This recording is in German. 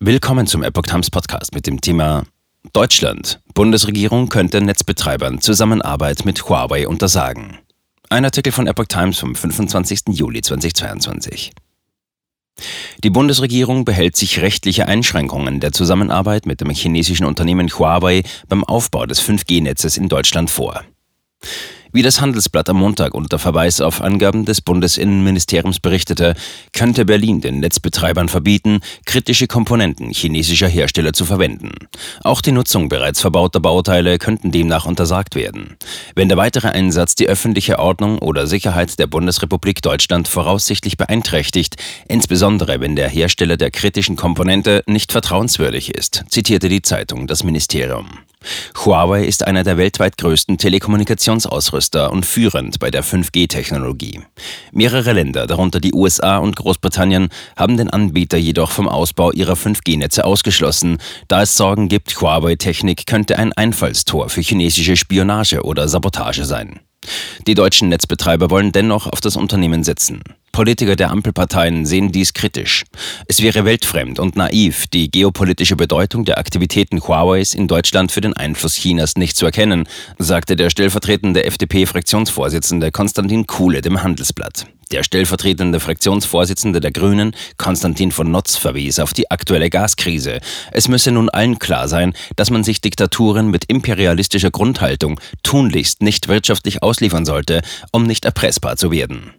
Willkommen zum Epoch Times Podcast mit dem Thema Deutschland. Bundesregierung könnte Netzbetreibern Zusammenarbeit mit Huawei untersagen. Ein Artikel von Epoch Times vom 25. Juli 2022. Die Bundesregierung behält sich rechtliche Einschränkungen der Zusammenarbeit mit dem chinesischen Unternehmen Huawei beim Aufbau des 5G-Netzes in Deutschland vor. Wie das Handelsblatt am Montag unter Verweis auf Angaben des Bundesinnenministeriums berichtete, könnte Berlin den Netzbetreibern verbieten, kritische Komponenten chinesischer Hersteller zu verwenden. Auch die Nutzung bereits verbauter Bauteile könnten demnach untersagt werden. Wenn der weitere Einsatz die öffentliche Ordnung oder Sicherheit der Bundesrepublik Deutschland voraussichtlich beeinträchtigt, insbesondere wenn der Hersteller der kritischen Komponente nicht vertrauenswürdig ist, zitierte die Zeitung das Ministerium. Huawei ist einer der weltweit größten Telekommunikationsausrüster und führend bei der 5G-Technologie. Mehrere Länder, darunter die USA und Großbritannien, haben den Anbieter jedoch vom Ausbau ihrer 5G-Netze ausgeschlossen, da es Sorgen gibt, Huawei-Technik könnte ein Einfallstor für chinesische Spionage oder Sabotage sein. Die deutschen Netzbetreiber wollen dennoch auf das Unternehmen setzen. Politiker der Ampelparteien sehen dies kritisch. Es wäre weltfremd und naiv, die geopolitische Bedeutung der Aktivitäten Huaweis in Deutschland für den Einfluss Chinas nicht zu erkennen, sagte der stellvertretende FDP-Fraktionsvorsitzende Konstantin Kuhle dem Handelsblatt. Der stellvertretende Fraktionsvorsitzende der Grünen, Konstantin von Notz, verwies auf die aktuelle Gaskrise. Es müsse nun allen klar sein, dass man sich Diktaturen mit imperialistischer Grundhaltung tunlichst nicht wirtschaftlich ausliefern sollte, um nicht erpressbar zu werden.